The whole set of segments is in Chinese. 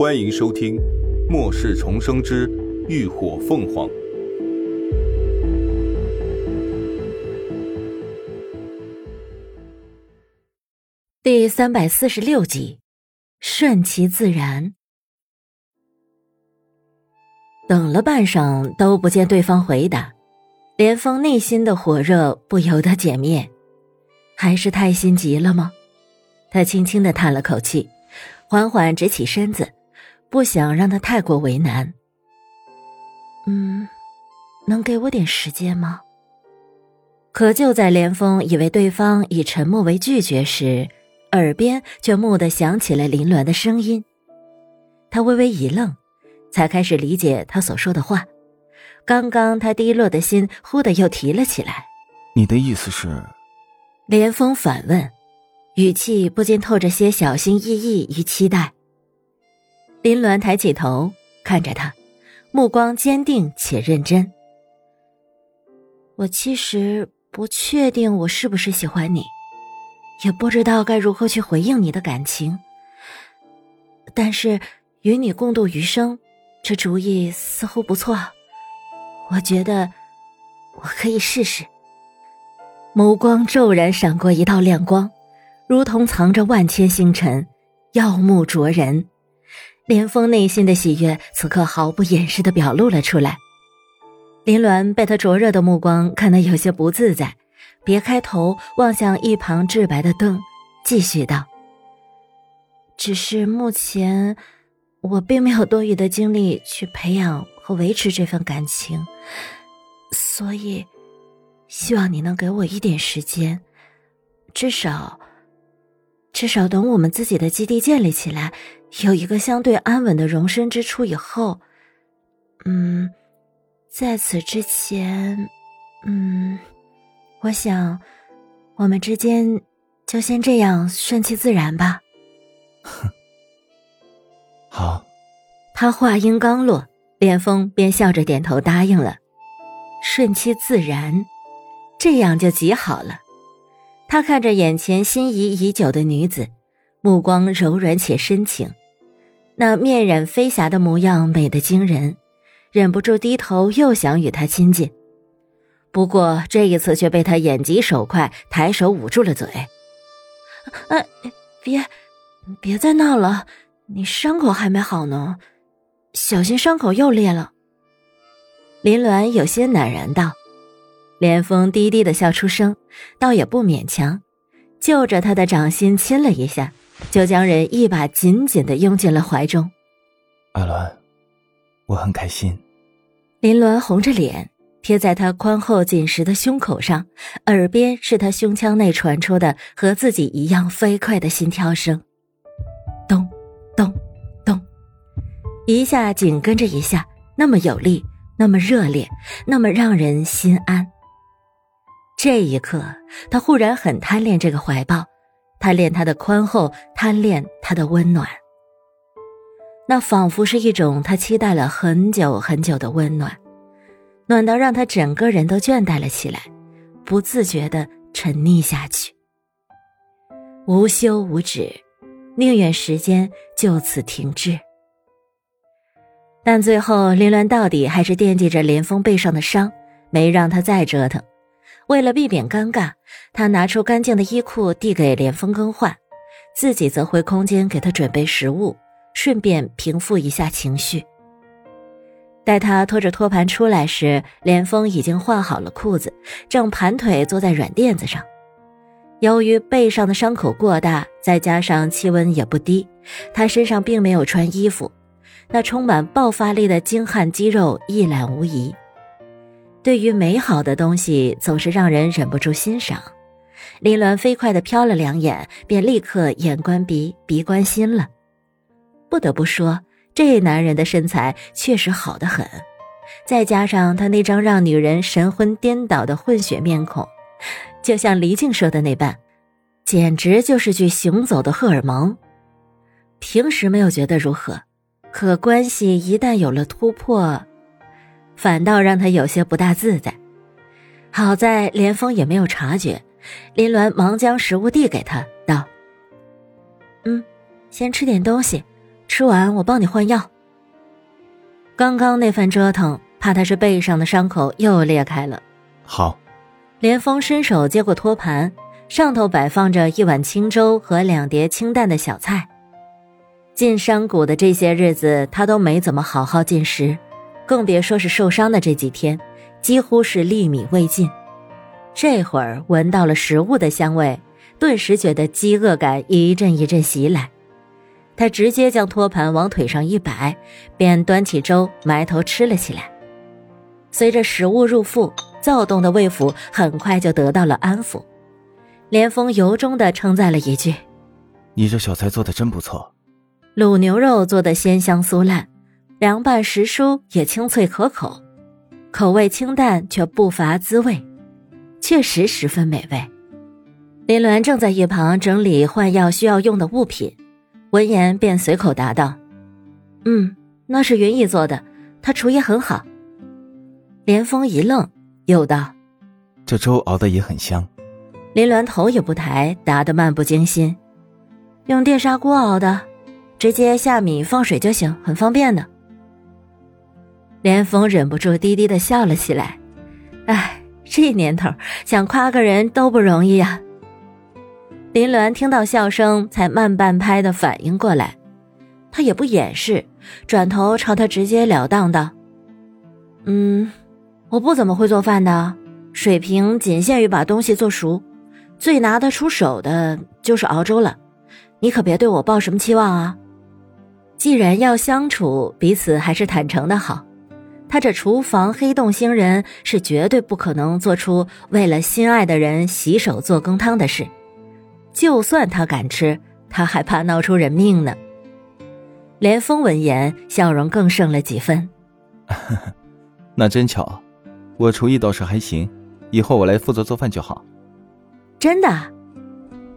欢迎收听《末世重生之浴火凤凰》第三百四十六集，顺其自然。等了半晌都不见对方回答，连峰内心的火热不由得减灭，还是太心急了吗？他轻轻的叹了口气，缓缓直起身子。不想让他太过为难。嗯，能给我点时间吗？可就在连峰以为对方以沉默为拒绝时，耳边却蓦地响起了林鸾的声音。他微微一愣，才开始理解他所说的话。刚刚他低落的心忽的又提了起来。你的意思是？连峰反问，语气不禁透着些小心翼翼与期待。林鸾抬起头看着他，目光坚定且认真。我其实不确定我是不是喜欢你，也不知道该如何去回应你的感情。但是与你共度余生，这主意似乎不错。我觉得我可以试试。眸光骤然闪过一道亮光，如同藏着万千星辰，耀目灼人。连峰内心的喜悦，此刻毫不掩饰的表露了出来。林鸾被他灼热的目光看得有些不自在，别开头望向一旁至白的灯，继续道：“只是目前我并没有多余的精力去培养和维持这份感情，所以希望你能给我一点时间，至少，至少等我们自己的基地建立起来。”有一个相对安稳的容身之处以后，嗯，在此之前，嗯，我想我们之间就先这样顺其自然吧。哼，好。他话音刚落，连峰便笑着点头答应了。顺其自然，这样就极好了。他看着眼前心仪已久的女子，目光柔软且深情。那面染飞霞的模样美得惊人，忍不住低头又想与她亲近，不过这一次却被他眼疾手快，抬手捂住了嘴。哎，别，别再闹了，你伤口还没好呢，小心伤口又裂了。林鸾有些赧然道。连峰低低的笑出声，倒也不勉强，就着他的掌心亲了一下。就将人一把紧紧的拥进了怀中。阿鸾，我很开心。林鸾红着脸贴在他宽厚紧实的胸口上，耳边是他胸腔内传出的和自己一样飞快的心跳声，咚，咚，咚，一下紧跟着一下，那么有力，那么热烈，那么让人心安。这一刻，他忽然很贪恋这个怀抱。贪恋他的宽厚，贪恋他的温暖。那仿佛是一种他期待了很久很久的温暖，暖到让他整个人都倦怠了起来，不自觉的沉溺下去，无休无止，宁愿时间就此停滞。但最后，林鸾到底还是惦记着林峰背上的伤，没让他再折腾。为了避免尴尬，他拿出干净的衣裤递给连峰更换，自己则回空间给他准备食物，顺便平复一下情绪。待他拖着托盘出来时，连峰已经换好了裤子，正盘腿坐在软垫子上。由于背上的伤口过大，再加上气温也不低，他身上并没有穿衣服，那充满爆发力的精悍肌肉一览无遗。对于美好的东西，总是让人忍不住欣赏。林鸾飞快的瞟了两眼，便立刻眼观鼻，鼻观心了。不得不说，这男人的身材确实好得很，再加上他那张让女人神魂颠倒的混血面孔，就像黎静说的那般，简直就是具行走的荷尔蒙。平时没有觉得如何，可关系一旦有了突破。反倒让他有些不大自在。好在连峰也没有察觉，林鸾忙将食物递给他，道：“嗯，先吃点东西，吃吃完，我帮你换药。刚刚那番折腾，怕他是背上的伤口又裂开了。好。连峰伸手接过托盘，上头摆放着一碗清粥和两碟清淡的小菜。进山谷的这些日子，他都没怎么好好进食，更别说是受伤的这几天，几乎是粒米未进。这会儿闻到了食物的香味，顿时觉得饥饿感一阵一阵袭来。他直接将托盘往腿上一摆，便端起粥埋头吃了起来。随着食物入腹。躁动的魏府很快就得到了安抚，连峰由衷的称赞了一句：“你这小菜做的真不错，卤牛肉做的鲜香酥烂，凉拌时蔬也清脆可口，口味清淡却不乏滋味，确实十分美味。”林鸾正在一旁整理换药需要用的物品，闻言便随口答道：“嗯，那是云逸做的，他厨艺很好。”连峰一愣。又道：“这粥熬的也很香。”林鸾头也不抬，答得漫不经心：“用电砂锅熬的，直接下米放水就行，很方便的。”连峰忍不住低低的笑了起来：“哎，这年头想夸个人都不容易呀。”林鸾听到笑声，才慢半拍的反应过来，他也不掩饰，转头朝他直截了当道：“嗯。”我不怎么会做饭的，水平仅限于把东西做熟，最拿得出手的就是熬粥了。你可别对我抱什么期望啊！既然要相处，彼此还是坦诚的好。他这厨房黑洞星人是绝对不可能做出为了心爱的人洗手做羹汤的事。就算他敢吃，他还怕闹出人命呢。连峰闻言，笑容更盛了几分。那真巧。我厨艺倒是还行，以后我来负责做饭就好。真的，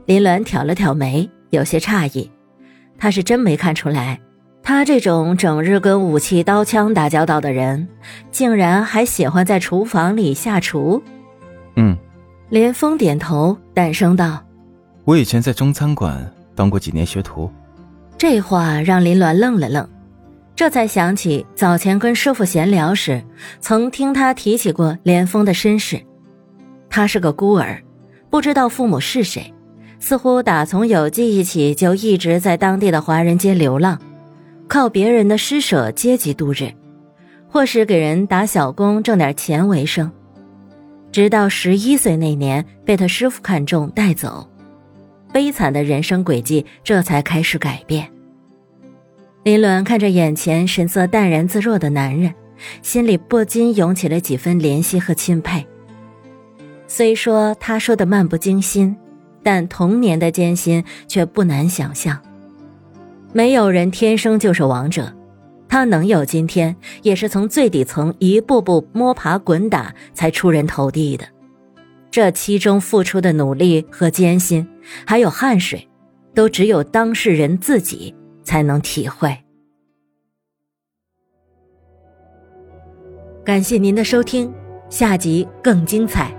林鸾挑了挑眉，有些诧异。他是真没看出来，他这种整日跟武器刀枪打交道的人，竟然还喜欢在厨房里下厨。嗯，连峰点头，淡声道：“我以前在中餐馆当过几年学徒。”这话让林鸾愣了愣。这才想起早前跟师傅闲聊时，曾听他提起过连峰的身世。他是个孤儿，不知道父母是谁，似乎打从有记忆起就一直在当地的华人街流浪，靠别人的施舍接济度日，或是给人打小工挣点钱为生。直到十一岁那年被他师傅看中带走，悲惨的人生轨迹这才开始改变。林伦看着眼前神色淡然自若的男人，心里不禁涌起了几分怜惜和钦佩。虽说他说的漫不经心，但童年的艰辛却不难想象。没有人天生就是王者，他能有今天，也是从最底层一步步摸爬滚打才出人头地的。这其中付出的努力和艰辛，还有汗水，都只有当事人自己。才能体会。感谢您的收听，下集更精彩。